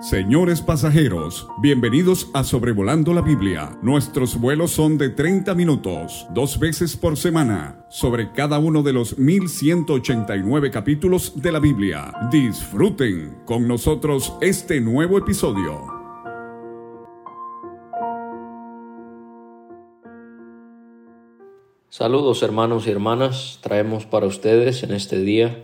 Señores pasajeros, bienvenidos a Sobrevolando la Biblia. Nuestros vuelos son de 30 minutos, dos veces por semana, sobre cada uno de los 1189 capítulos de la Biblia. Disfruten con nosotros este nuevo episodio. Saludos hermanos y hermanas, traemos para ustedes en este día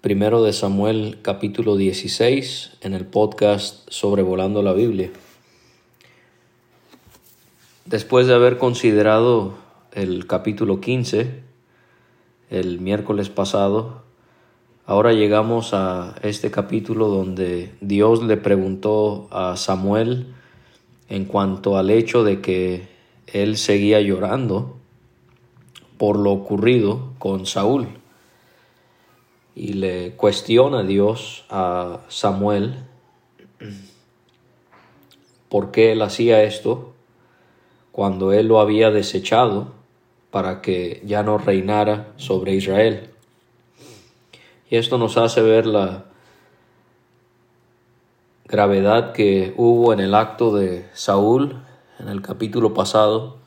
Primero de Samuel capítulo 16 en el podcast Sobrevolando la Biblia. Después de haber considerado el capítulo 15 el miércoles pasado, ahora llegamos a este capítulo donde Dios le preguntó a Samuel en cuanto al hecho de que él seguía llorando por lo ocurrido con Saúl y le cuestiona a Dios a Samuel por qué él hacía esto cuando él lo había desechado para que ya no reinara sobre Israel. Y esto nos hace ver la gravedad que hubo en el acto de Saúl en el capítulo pasado.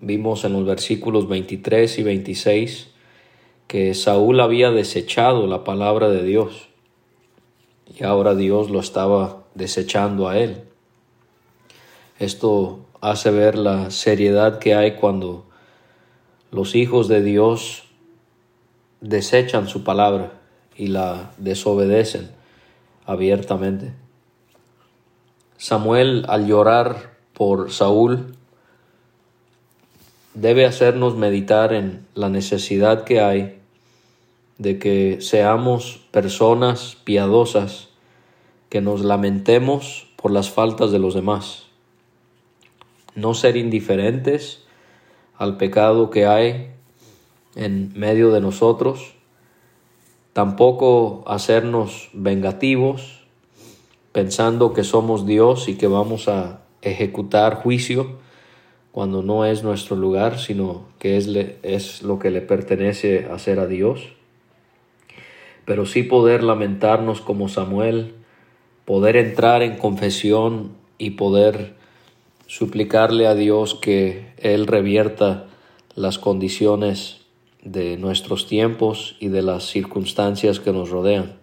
Vimos en los versículos 23 y 26 que Saúl había desechado la palabra de Dios y ahora Dios lo estaba desechando a él. Esto hace ver la seriedad que hay cuando los hijos de Dios desechan su palabra y la desobedecen abiertamente. Samuel al llorar por Saúl debe hacernos meditar en la necesidad que hay de que seamos personas piadosas, que nos lamentemos por las faltas de los demás, no ser indiferentes al pecado que hay en medio de nosotros, tampoco hacernos vengativos, pensando que somos Dios y que vamos a ejecutar juicio cuando no es nuestro lugar, sino que es, es lo que le pertenece hacer a Dios pero sí poder lamentarnos como Samuel, poder entrar en confesión y poder suplicarle a Dios que Él revierta las condiciones de nuestros tiempos y de las circunstancias que nos rodean.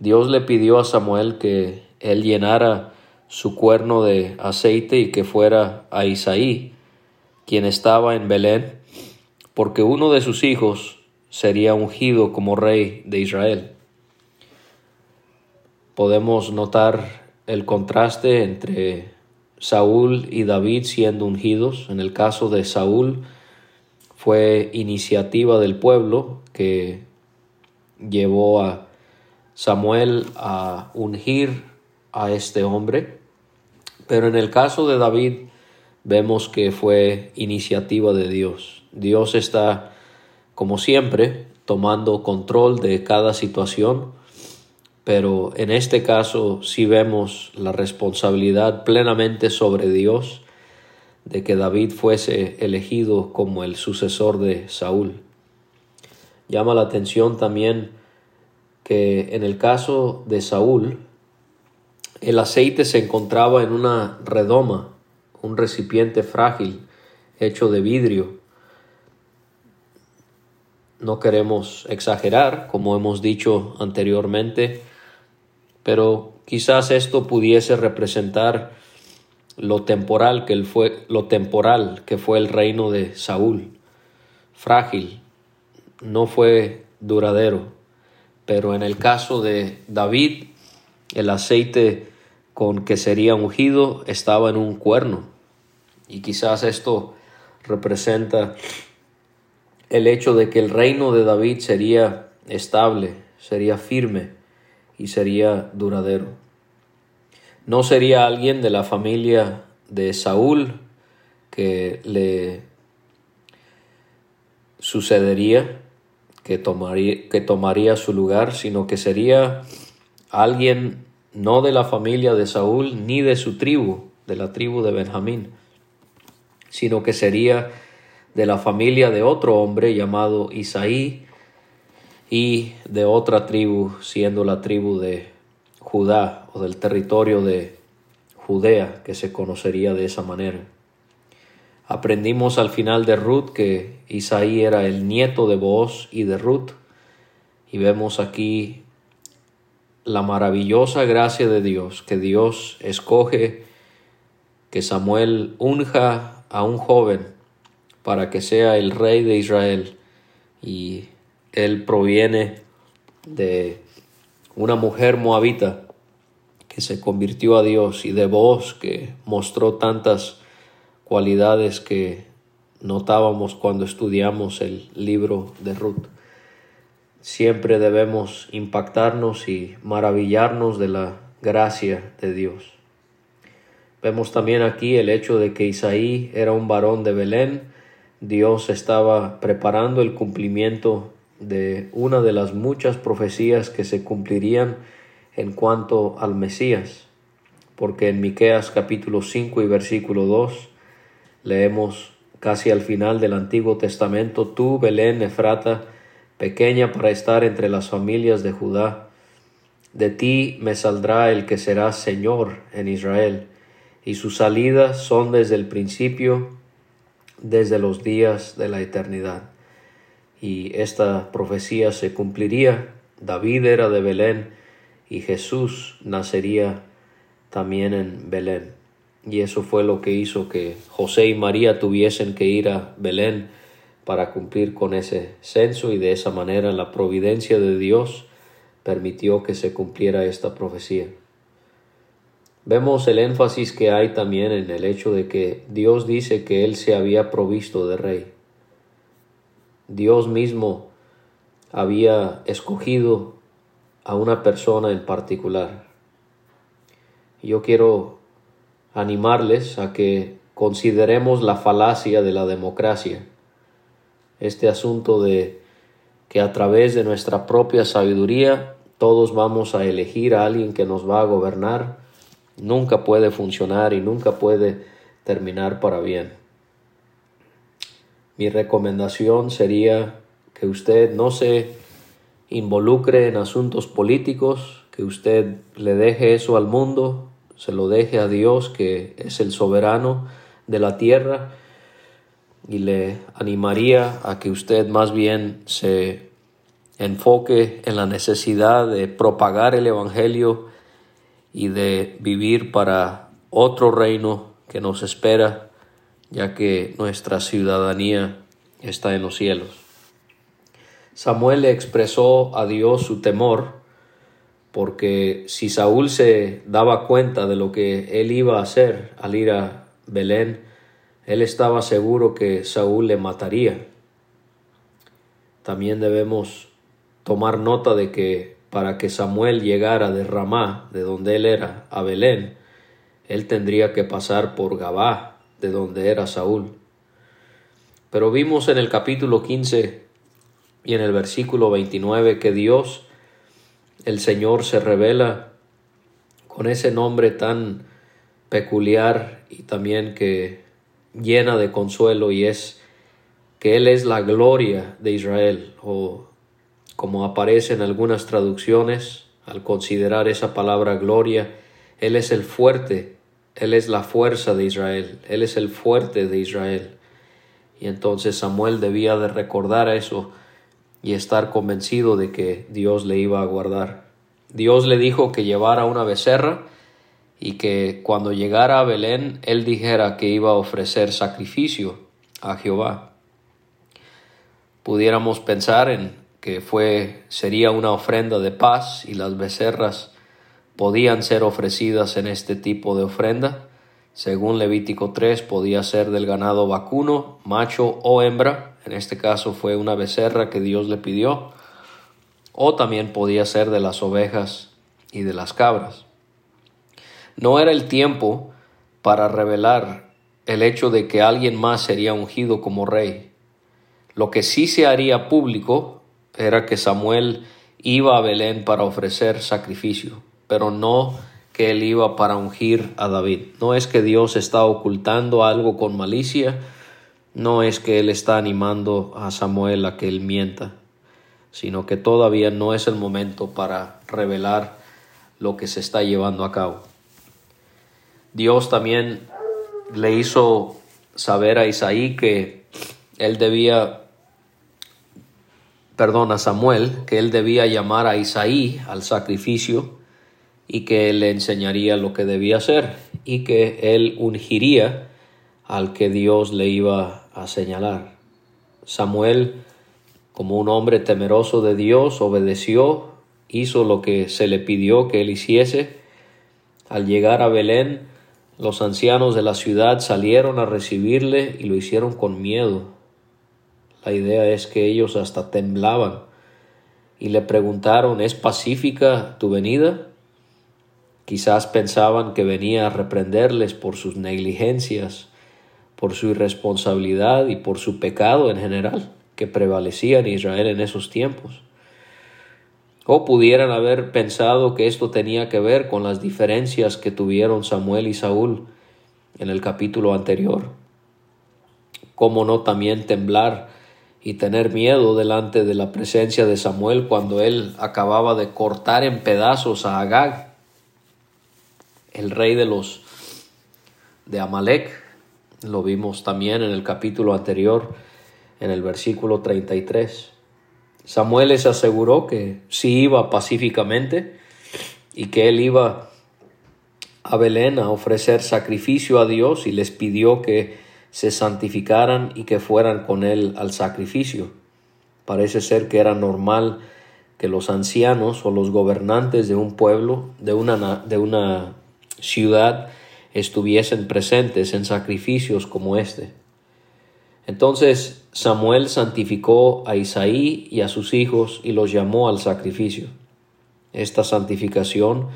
Dios le pidió a Samuel que él llenara su cuerno de aceite y que fuera a Isaí, quien estaba en Belén, porque uno de sus hijos sería ungido como rey de Israel. Podemos notar el contraste entre Saúl y David siendo ungidos. En el caso de Saúl fue iniciativa del pueblo que llevó a Samuel a ungir a este hombre. Pero en el caso de David vemos que fue iniciativa de Dios. Dios está como siempre, tomando control de cada situación, pero en este caso sí vemos la responsabilidad plenamente sobre Dios de que David fuese elegido como el sucesor de Saúl. Llama la atención también que en el caso de Saúl, el aceite se encontraba en una redoma, un recipiente frágil hecho de vidrio, no queremos exagerar, como hemos dicho anteriormente, pero quizás esto pudiese representar lo temporal que fue lo temporal que fue el reino de Saúl, frágil, no fue duradero. Pero en el caso de David, el aceite con que sería ungido estaba en un cuerno. Y quizás esto representa el hecho de que el reino de David sería estable, sería firme y sería duradero. No sería alguien de la familia de Saúl que le sucedería, que tomaría, su lugar, sino que sería alguien no de la familia de Saúl ni de su tribu, de la tribu de Benjamín, sino que sería de la familia de otro hombre llamado Isaí y de otra tribu, siendo la tribu de Judá o del territorio de Judea, que se conocería de esa manera. Aprendimos al final de Ruth que Isaí era el nieto de Booz y de Ruth, y vemos aquí la maravillosa gracia de Dios, que Dios escoge que Samuel unja a un joven para que sea el rey de Israel, y él proviene de una mujer moabita que se convirtió a Dios y de voz que mostró tantas cualidades que notábamos cuando estudiamos el libro de Ruth. Siempre debemos impactarnos y maravillarnos de la gracia de Dios. Vemos también aquí el hecho de que Isaí era un varón de Belén. Dios estaba preparando el cumplimiento de una de las muchas profecías que se cumplirían en cuanto al Mesías, porque en Miqueas capítulo 5 y versículo 2 leemos casi al final del Antiguo Testamento, tú, Belén, Efrata, pequeña para estar entre las familias de Judá, de ti me saldrá el que será Señor en Israel, y sus salidas son desde el principio, desde los días de la eternidad y esta profecía se cumpliría. David era de Belén y Jesús nacería también en Belén. Y eso fue lo que hizo que José y María tuviesen que ir a Belén para cumplir con ese censo y de esa manera la providencia de Dios permitió que se cumpliera esta profecía. Vemos el énfasis que hay también en el hecho de que Dios dice que Él se había provisto de rey. Dios mismo había escogido a una persona en particular. Yo quiero animarles a que consideremos la falacia de la democracia, este asunto de que a través de nuestra propia sabiduría todos vamos a elegir a alguien que nos va a gobernar, nunca puede funcionar y nunca puede terminar para bien. Mi recomendación sería que usted no se involucre en asuntos políticos, que usted le deje eso al mundo, se lo deje a Dios, que es el soberano de la tierra, y le animaría a que usted más bien se enfoque en la necesidad de propagar el Evangelio y de vivir para otro reino que nos espera ya que nuestra ciudadanía está en los cielos. Samuel le expresó a Dios su temor, porque si Saúl se daba cuenta de lo que él iba a hacer al ir a Belén, él estaba seguro que Saúl le mataría. También debemos tomar nota de que para que Samuel llegara de Ramá, de donde él era, a Belén, él tendría que pasar por Gabá, de donde era Saúl. Pero vimos en el capítulo 15 y en el versículo 29 que Dios, el Señor, se revela con ese nombre tan peculiar y también que llena de consuelo y es que Él es la gloria de Israel o como aparece en algunas traducciones al considerar esa palabra gloria, Él es el fuerte él es la fuerza de Israel, Él es el fuerte de Israel. Y entonces Samuel debía de recordar eso y estar convencido de que Dios le iba a guardar. Dios le dijo que llevara una becerra y que cuando llegara a Belén él dijera que iba a ofrecer sacrificio a Jehová. Pudiéramos pensar en que fue sería una ofrenda de paz y las becerras podían ser ofrecidas en este tipo de ofrenda. Según Levítico 3, podía ser del ganado vacuno, macho o hembra. En este caso fue una becerra que Dios le pidió. O también podía ser de las ovejas y de las cabras. No era el tiempo para revelar el hecho de que alguien más sería ungido como rey. Lo que sí se haría público era que Samuel iba a Belén para ofrecer sacrificio pero no que él iba para ungir a David. No es que Dios está ocultando algo con malicia, no es que él está animando a Samuel a que él mienta, sino que todavía no es el momento para revelar lo que se está llevando a cabo. Dios también le hizo saber a Isaí que él debía, perdón, a Samuel, que él debía llamar a Isaí al sacrificio y que él le enseñaría lo que debía hacer y que él ungiría al que Dios le iba a señalar. Samuel, como un hombre temeroso de Dios, obedeció, hizo lo que se le pidió que él hiciese. Al llegar a Belén, los ancianos de la ciudad salieron a recibirle y lo hicieron con miedo. La idea es que ellos hasta temblaban y le preguntaron, ¿es pacífica tu venida? Quizás pensaban que venía a reprenderles por sus negligencias, por su irresponsabilidad y por su pecado en general que prevalecía en Israel en esos tiempos. O pudieran haber pensado que esto tenía que ver con las diferencias que tuvieron Samuel y Saúl en el capítulo anterior. Cómo no también temblar y tener miedo delante de la presencia de Samuel cuando él acababa de cortar en pedazos a Agag, el rey de los de Amalek. Lo vimos también en el capítulo anterior, en el versículo 33. Samuel les aseguró que sí iba pacíficamente y que él iba a Belén a ofrecer sacrificio a Dios y les pidió que se santificaran y que fueran con él al sacrificio. Parece ser que era normal que los ancianos o los gobernantes de un pueblo, de una, de una ciudad, estuviesen presentes en sacrificios como este. Entonces Samuel santificó a Isaí y a sus hijos y los llamó al sacrificio. Esta santificación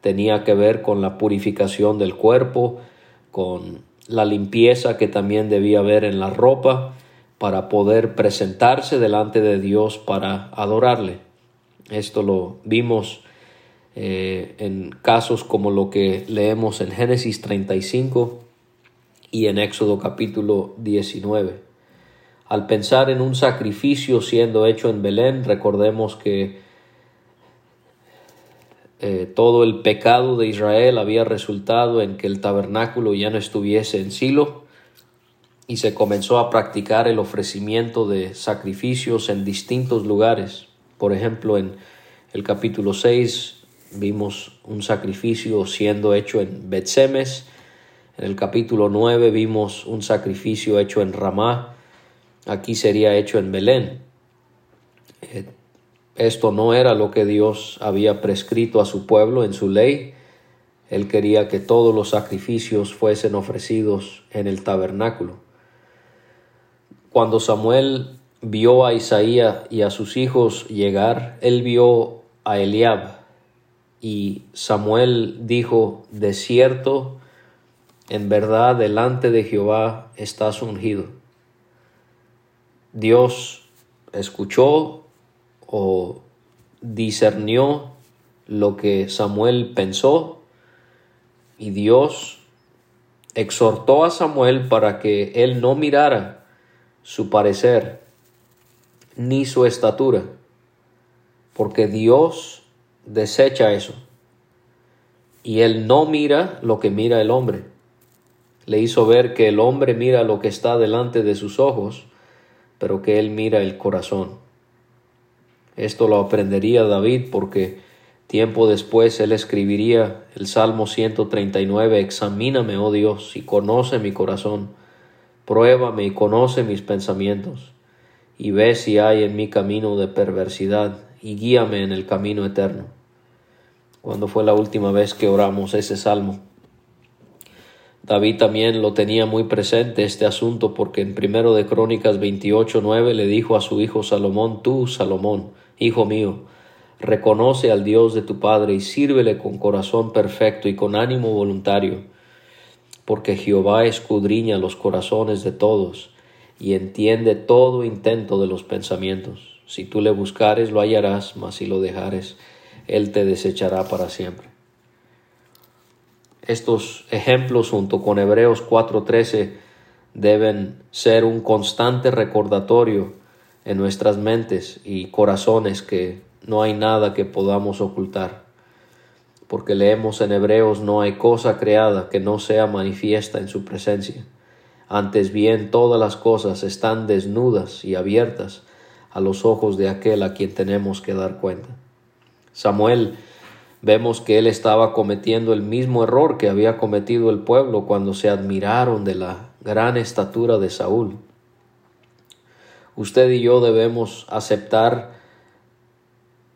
tenía que ver con la purificación del cuerpo, con la limpieza que también debía haber en la ropa para poder presentarse delante de Dios para adorarle. Esto lo vimos eh, en casos como lo que leemos en Génesis 35 y en Éxodo capítulo 19. Al pensar en un sacrificio siendo hecho en Belén, recordemos que eh, todo el pecado de Israel había resultado en que el tabernáculo ya no estuviese en Silo y se comenzó a practicar el ofrecimiento de sacrificios en distintos lugares. Por ejemplo, en el capítulo 6 vimos un sacrificio siendo hecho en Betsemes, en el capítulo 9 vimos un sacrificio hecho en Ramá, aquí sería hecho en Belén. Eh, esto no era lo que Dios había prescrito a su pueblo en su ley. Él quería que todos los sacrificios fuesen ofrecidos en el tabernáculo. Cuando Samuel vio a Isaías y a sus hijos llegar, él vio a Eliab. Y Samuel dijo, de cierto, en verdad delante de Jehová estás ungido. Dios escuchó o discernió lo que Samuel pensó y Dios exhortó a Samuel para que él no mirara su parecer ni su estatura, porque Dios desecha eso. Y él no mira lo que mira el hombre. Le hizo ver que el hombre mira lo que está delante de sus ojos, pero que él mira el corazón. Esto lo aprendería David porque tiempo después él escribiría el Salmo 139, Examíname, oh Dios, y conoce mi corazón, pruébame y conoce mis pensamientos, y ve si hay en mi camino de perversidad, y guíame en el camino eterno. Cuando fue la última vez que oramos ese salmo? David también lo tenía muy presente este asunto porque en primero de Crónicas 28, 9 le dijo a su hijo Salomón, tú, Salomón, hijo mío, reconoce al Dios de tu Padre y sírvele con corazón perfecto y con ánimo voluntario, porque Jehová escudriña los corazones de todos y entiende todo intento de los pensamientos. Si tú le buscares, lo hallarás, mas si lo dejares, él te desechará para siempre. Estos ejemplos junto con Hebreos 4:13 deben ser un constante recordatorio en nuestras mentes y corazones que no hay nada que podamos ocultar. porque leemos en Hebreos no hay cosa creada que no sea manifiesta en su presencia. Antes bien todas las cosas están desnudas y abiertas a los ojos de aquel a quien tenemos que dar cuenta. Samuel vemos que él estaba cometiendo el mismo error que había cometido el pueblo cuando se admiraron de la gran estatura de Saúl. Usted y yo debemos aceptar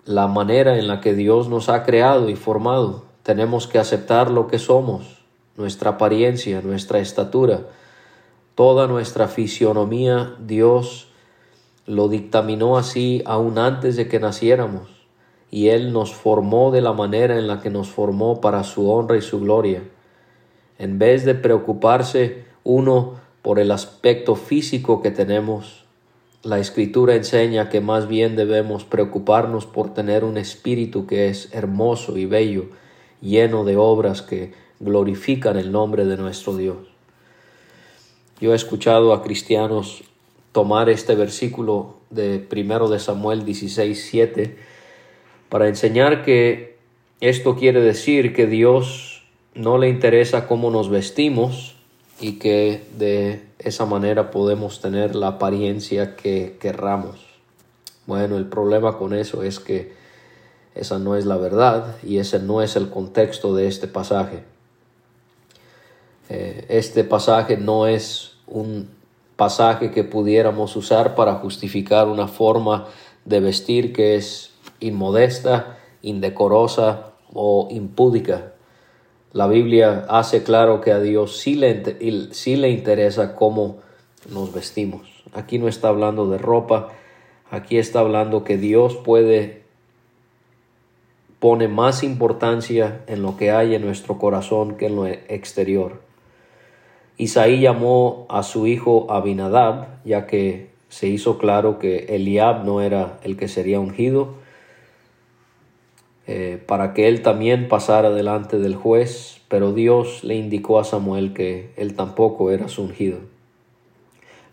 la manera en la que Dios nos ha creado y formado. Tenemos que aceptar lo que somos, nuestra apariencia, nuestra estatura, toda nuestra fisionomía. Dios lo dictaminó así aún antes de que naciéramos y Él nos formó de la manera en la que nos formó para su honra y su gloria. En vez de preocuparse uno por el aspecto físico que tenemos, la escritura enseña que más bien debemos preocuparnos por tener un espíritu que es hermoso y bello, lleno de obras que glorifican el nombre de nuestro Dios. Yo he escuchado a cristianos tomar este versículo de primero de Samuel 16, 7 para enseñar que esto quiere decir que Dios no le interesa cómo nos vestimos y que de esa manera podemos tener la apariencia que querramos. Bueno, el problema con eso es que esa no es la verdad y ese no es el contexto de este pasaje. Eh, este pasaje no es un pasaje que pudiéramos usar para justificar una forma de vestir que es inmodesta, indecorosa o impúdica. La Biblia hace claro que a Dios sí le, sí le interesa cómo nos vestimos. Aquí no está hablando de ropa, aquí está hablando que Dios puede pone más importancia en lo que hay en nuestro corazón que en lo exterior. Isaí llamó a su hijo Abinadab, ya que se hizo claro que Eliab no era el que sería ungido, eh, para que él también pasara delante del juez, pero Dios le indicó a Samuel que él tampoco era su ungido.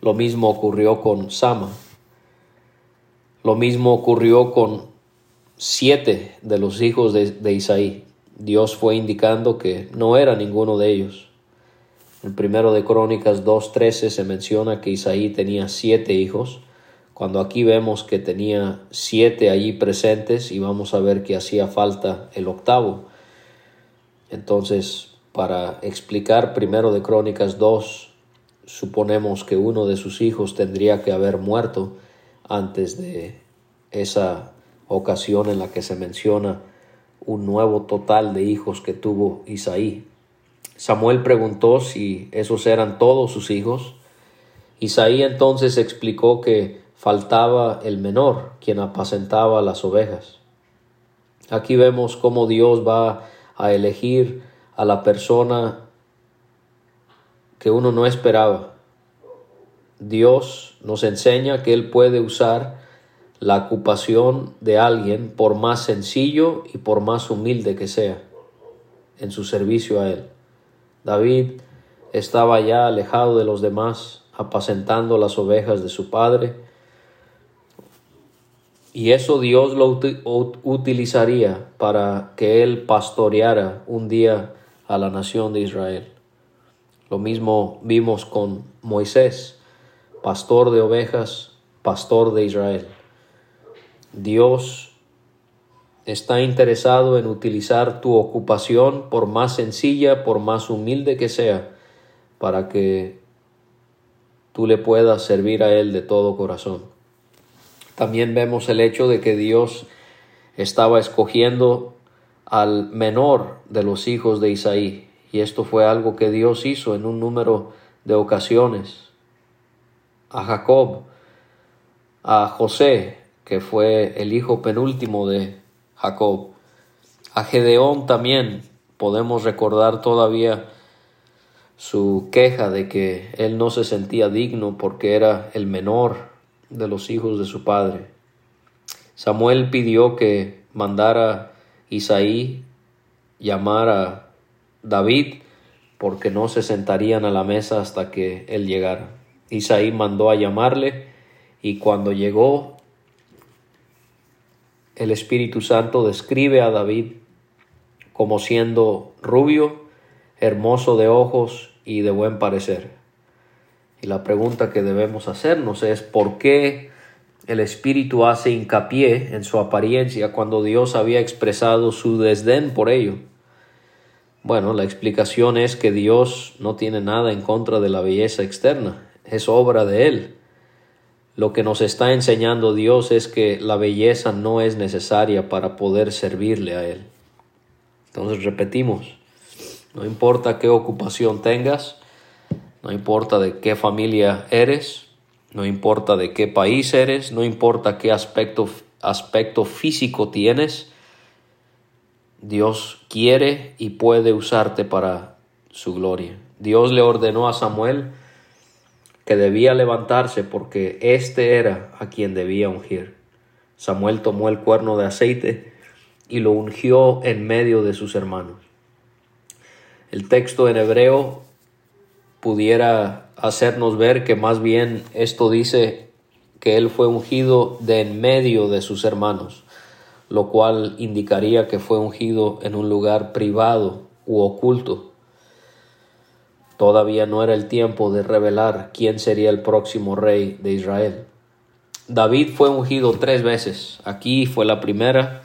Lo mismo ocurrió con Sama. Lo mismo ocurrió con siete de los hijos de, de Isaí. Dios fue indicando que no era ninguno de ellos. En primero de Crónicas 2.13 se menciona que Isaí tenía siete hijos cuando aquí vemos que tenía siete allí presentes y vamos a ver que hacía falta el octavo. Entonces, para explicar primero de Crónicas 2, suponemos que uno de sus hijos tendría que haber muerto antes de esa ocasión en la que se menciona un nuevo total de hijos que tuvo Isaí. Samuel preguntó si esos eran todos sus hijos. Isaí entonces explicó que faltaba el menor, quien apacentaba las ovejas. Aquí vemos cómo Dios va a elegir a la persona que uno no esperaba. Dios nos enseña que Él puede usar la ocupación de alguien por más sencillo y por más humilde que sea en su servicio a Él. David estaba ya alejado de los demás, apacentando las ovejas de su padre, y eso Dios lo utilizaría para que Él pastoreara un día a la nación de Israel. Lo mismo vimos con Moisés, pastor de ovejas, pastor de Israel. Dios está interesado en utilizar tu ocupación, por más sencilla, por más humilde que sea, para que tú le puedas servir a Él de todo corazón. También vemos el hecho de que Dios estaba escogiendo al menor de los hijos de Isaí. Y esto fue algo que Dios hizo en un número de ocasiones. A Jacob, a José, que fue el hijo penúltimo de Jacob. A Gedeón también podemos recordar todavía su queja de que él no se sentía digno porque era el menor de los hijos de su padre. Samuel pidió que mandara Isaí llamar a David porque no se sentarían a la mesa hasta que él llegara. Isaí mandó a llamarle y cuando llegó el Espíritu Santo describe a David como siendo rubio, hermoso de ojos y de buen parecer. Y la pregunta que debemos hacernos es ¿por qué el Espíritu hace hincapié en su apariencia cuando Dios había expresado su desdén por ello? Bueno, la explicación es que Dios no tiene nada en contra de la belleza externa, es obra de Él. Lo que nos está enseñando Dios es que la belleza no es necesaria para poder servirle a Él. Entonces repetimos, no importa qué ocupación tengas, no importa de qué familia eres, no importa de qué país eres, no importa qué aspecto, físico tienes, Dios quiere y puede usarte para su gloria. Dios le ordenó a Samuel que debía levantarse porque éste era a quien debía ungir. Samuel tomó el cuerno de aceite y lo ungió en medio de sus hermanos. El texto en hebreo pudiera hacernos ver que más bien esto dice que él fue ungido de en medio de sus hermanos lo cual indicaría que fue ungido en un lugar privado u oculto. Todavía no era el tiempo de revelar quién sería el próximo rey de Israel. David fue ungido tres veces. Aquí fue la primera,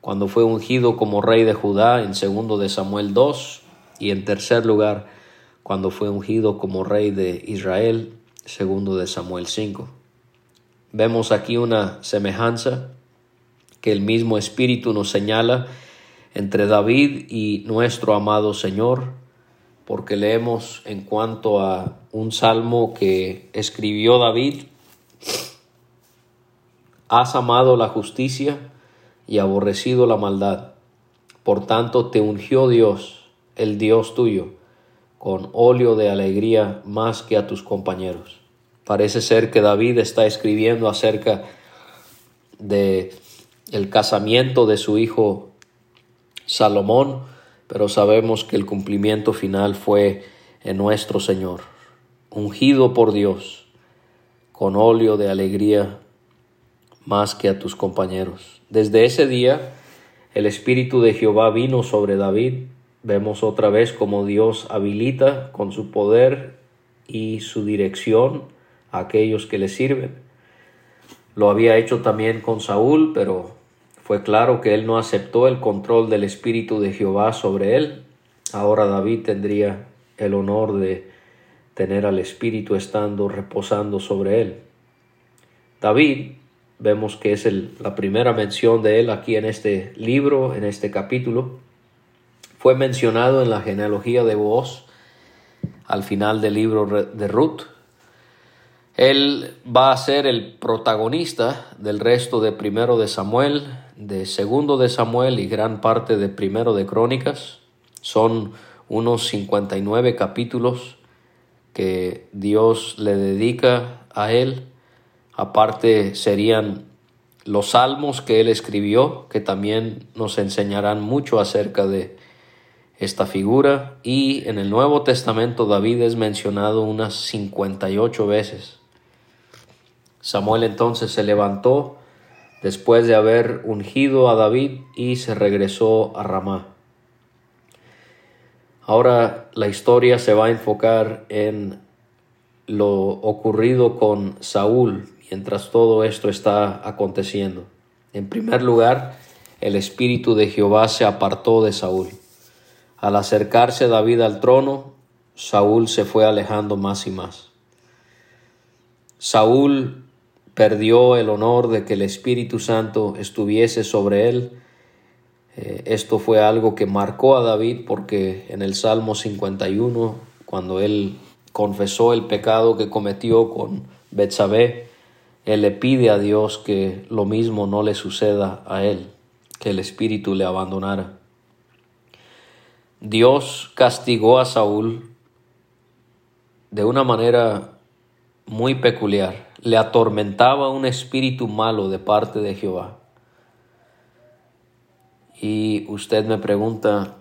cuando fue ungido como rey de Judá en segundo de Samuel 2 y en tercer lugar cuando fue ungido como rey de Israel, segundo de Samuel 5. Vemos aquí una semejanza que el mismo Espíritu nos señala entre David y nuestro amado Señor, porque leemos en cuanto a un salmo que escribió David, has amado la justicia y aborrecido la maldad, por tanto te ungió Dios, el Dios tuyo, con óleo de alegría más que a tus compañeros. Parece ser que David está escribiendo acerca de el casamiento de su hijo Salomón, pero sabemos que el cumplimiento final fue en nuestro Señor, ungido por Dios, con óleo de alegría más que a tus compañeros. Desde ese día, el Espíritu de Jehová vino sobre David. Vemos otra vez como Dios habilita con su poder y su dirección a aquellos que le sirven. Lo había hecho también con Saúl, pero fue claro que él no aceptó el control del Espíritu de Jehová sobre él. Ahora David tendría el honor de tener al Espíritu estando reposando sobre él. David, vemos que es la primera mención de él aquí en este libro, en este capítulo. Fue mencionado en la genealogía de Boaz al final del libro de Ruth. Él va a ser el protagonista del resto de primero de Samuel, de segundo de Samuel y gran parte de primero de Crónicas. Son unos 59 capítulos que Dios le dedica a él. Aparte serían los salmos que él escribió, que también nos enseñarán mucho acerca de esta figura. Y en el Nuevo Testamento David es mencionado unas 58 veces. Samuel entonces se levantó después de haber ungido a David y se regresó a Ramá. Ahora la historia se va a enfocar en lo ocurrido con Saúl mientras todo esto está aconteciendo. En primer lugar, el espíritu de Jehová se apartó de Saúl. Al acercarse David al trono, Saúl se fue alejando más y más. Saúl perdió el honor de que el Espíritu Santo estuviese sobre él. Eh, esto fue algo que marcó a David porque en el Salmo 51, cuando él confesó el pecado que cometió con Betsabé, él le pide a Dios que lo mismo no le suceda a él, que el Espíritu le abandonara. Dios castigó a Saúl de una manera muy peculiar le atormentaba un espíritu malo de parte de Jehová. Y usted me pregunta,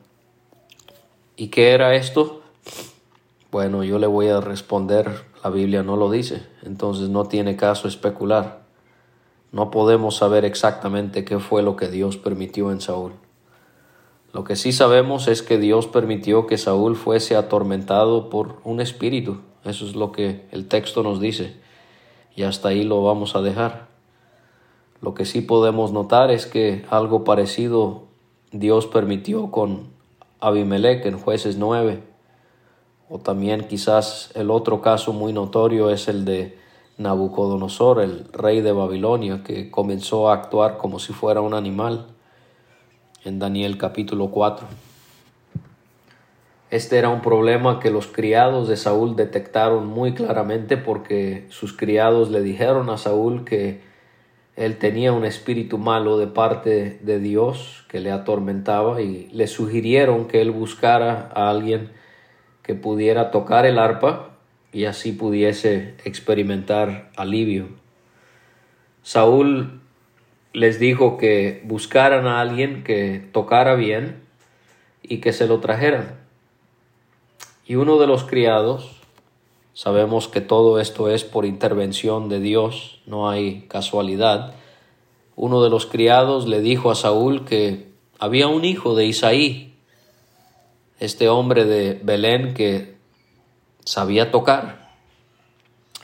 ¿y qué era esto? Bueno, yo le voy a responder, la Biblia no lo dice, entonces no tiene caso especular. No podemos saber exactamente qué fue lo que Dios permitió en Saúl. Lo que sí sabemos es que Dios permitió que Saúl fuese atormentado por un espíritu. Eso es lo que el texto nos dice. Y hasta ahí lo vamos a dejar. Lo que sí podemos notar es que algo parecido Dios permitió con Abimelech en jueces 9. O también quizás el otro caso muy notorio es el de Nabucodonosor, el rey de Babilonia, que comenzó a actuar como si fuera un animal en Daniel capítulo 4. Este era un problema que los criados de Saúl detectaron muy claramente porque sus criados le dijeron a Saúl que él tenía un espíritu malo de parte de Dios que le atormentaba y le sugirieron que él buscara a alguien que pudiera tocar el arpa y así pudiese experimentar alivio. Saúl les dijo que buscaran a alguien que tocara bien y que se lo trajeran. Y uno de los criados, sabemos que todo esto es por intervención de Dios, no hay casualidad, uno de los criados le dijo a Saúl que había un hijo de Isaí, este hombre de Belén que sabía tocar,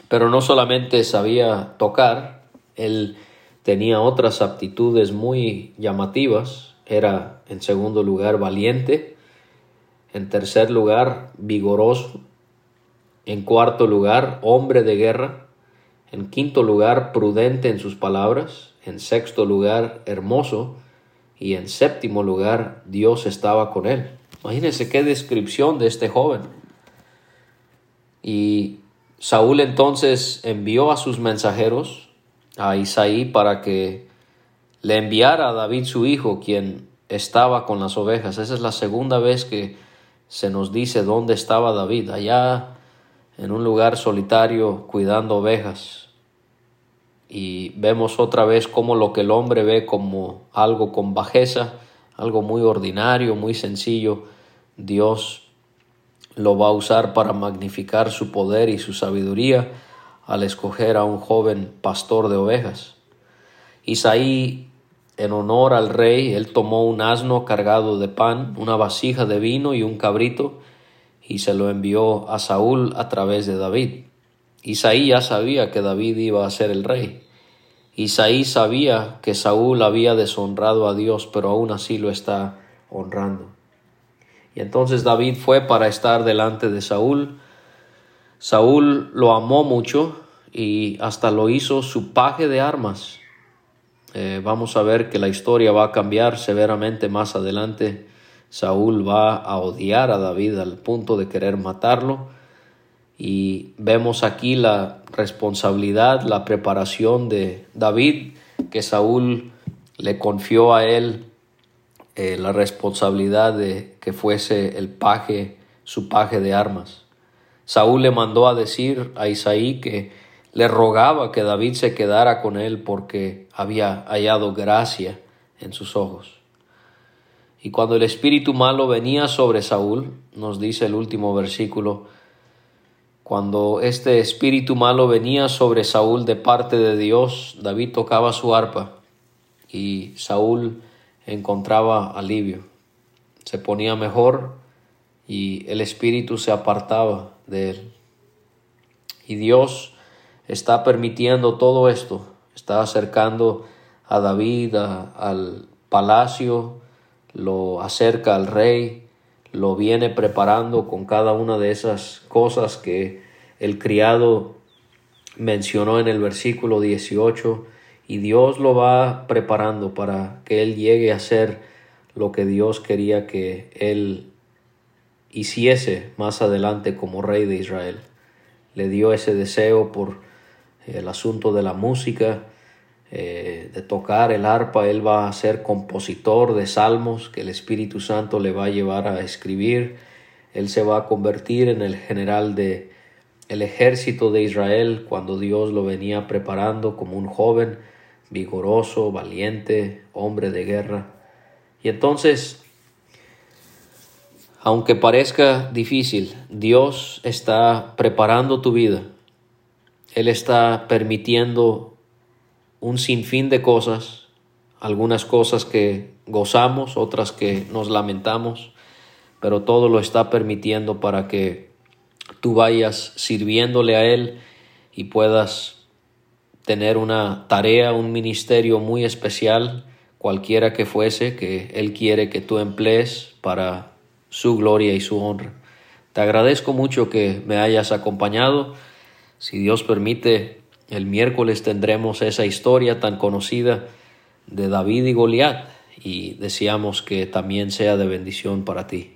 pero no solamente sabía tocar, él tenía otras aptitudes muy llamativas. Era, en segundo lugar, valiente. En tercer lugar, vigoroso. En cuarto lugar, hombre de guerra. En quinto lugar, prudente en sus palabras. En sexto lugar, hermoso. Y en séptimo lugar, Dios estaba con él. Imagínense qué descripción de este joven. Y Saúl entonces envió a sus mensajeros a Isaí para que le enviara a David su hijo, quien estaba con las ovejas. Esa es la segunda vez que se nos dice dónde estaba David, allá en un lugar solitario cuidando ovejas. Y vemos otra vez cómo lo que el hombre ve como algo con bajeza, algo muy ordinario, muy sencillo, Dios lo va a usar para magnificar su poder y su sabiduría al escoger a un joven pastor de ovejas. Isaí, en honor al rey, él tomó un asno cargado de pan, una vasija de vino y un cabrito, y se lo envió a Saúl a través de David. Isaí ya sabía que David iba a ser el rey. Isaí sabía que Saúl había deshonrado a Dios, pero aún así lo está honrando. Y entonces David fue para estar delante de Saúl, Saúl lo amó mucho y hasta lo hizo su paje de armas. Eh, vamos a ver que la historia va a cambiar severamente más adelante. Saúl va a odiar a David al punto de querer matarlo. Y vemos aquí la responsabilidad, la preparación de David, que Saúl le confió a él eh, la responsabilidad de que fuese el paje, su paje de armas. Saúl le mandó a decir a Isaí que le rogaba que David se quedara con él porque había hallado gracia en sus ojos. Y cuando el espíritu malo venía sobre Saúl, nos dice el último versículo, cuando este espíritu malo venía sobre Saúl de parte de Dios, David tocaba su arpa y Saúl encontraba alivio. Se ponía mejor y el espíritu se apartaba de él. Y Dios está permitiendo todo esto, está acercando a David al palacio, lo acerca al rey, lo viene preparando con cada una de esas cosas que el criado mencionó en el versículo 18 y Dios lo va preparando para que él llegue a ser lo que Dios quería que él hiciese más adelante como rey de Israel. Le dio ese deseo por el asunto de la música, eh, de tocar el arpa. Él va a ser compositor de salmos que el Espíritu Santo le va a llevar a escribir. Él se va a convertir en el general de el ejército de Israel cuando Dios lo venía preparando como un joven vigoroso, valiente, hombre de guerra. Y entonces aunque parezca difícil, Dios está preparando tu vida. Él está permitiendo un sinfín de cosas, algunas cosas que gozamos, otras que nos lamentamos, pero todo lo está permitiendo para que tú vayas sirviéndole a Él y puedas tener una tarea, un ministerio muy especial, cualquiera que fuese, que Él quiere que tú emplees para su gloria y su honra. Te agradezco mucho que me hayas acompañado. Si Dios permite, el miércoles tendremos esa historia tan conocida de David y Goliat y deseamos que también sea de bendición para ti.